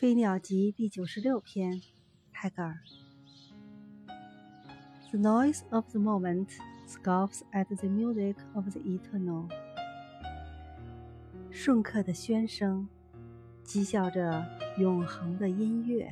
《飞鸟集》第九十六篇，泰戈尔。The noise of the moment scoffs at the music of the eternal。瞬刻的喧声，讥笑着永恒的音乐。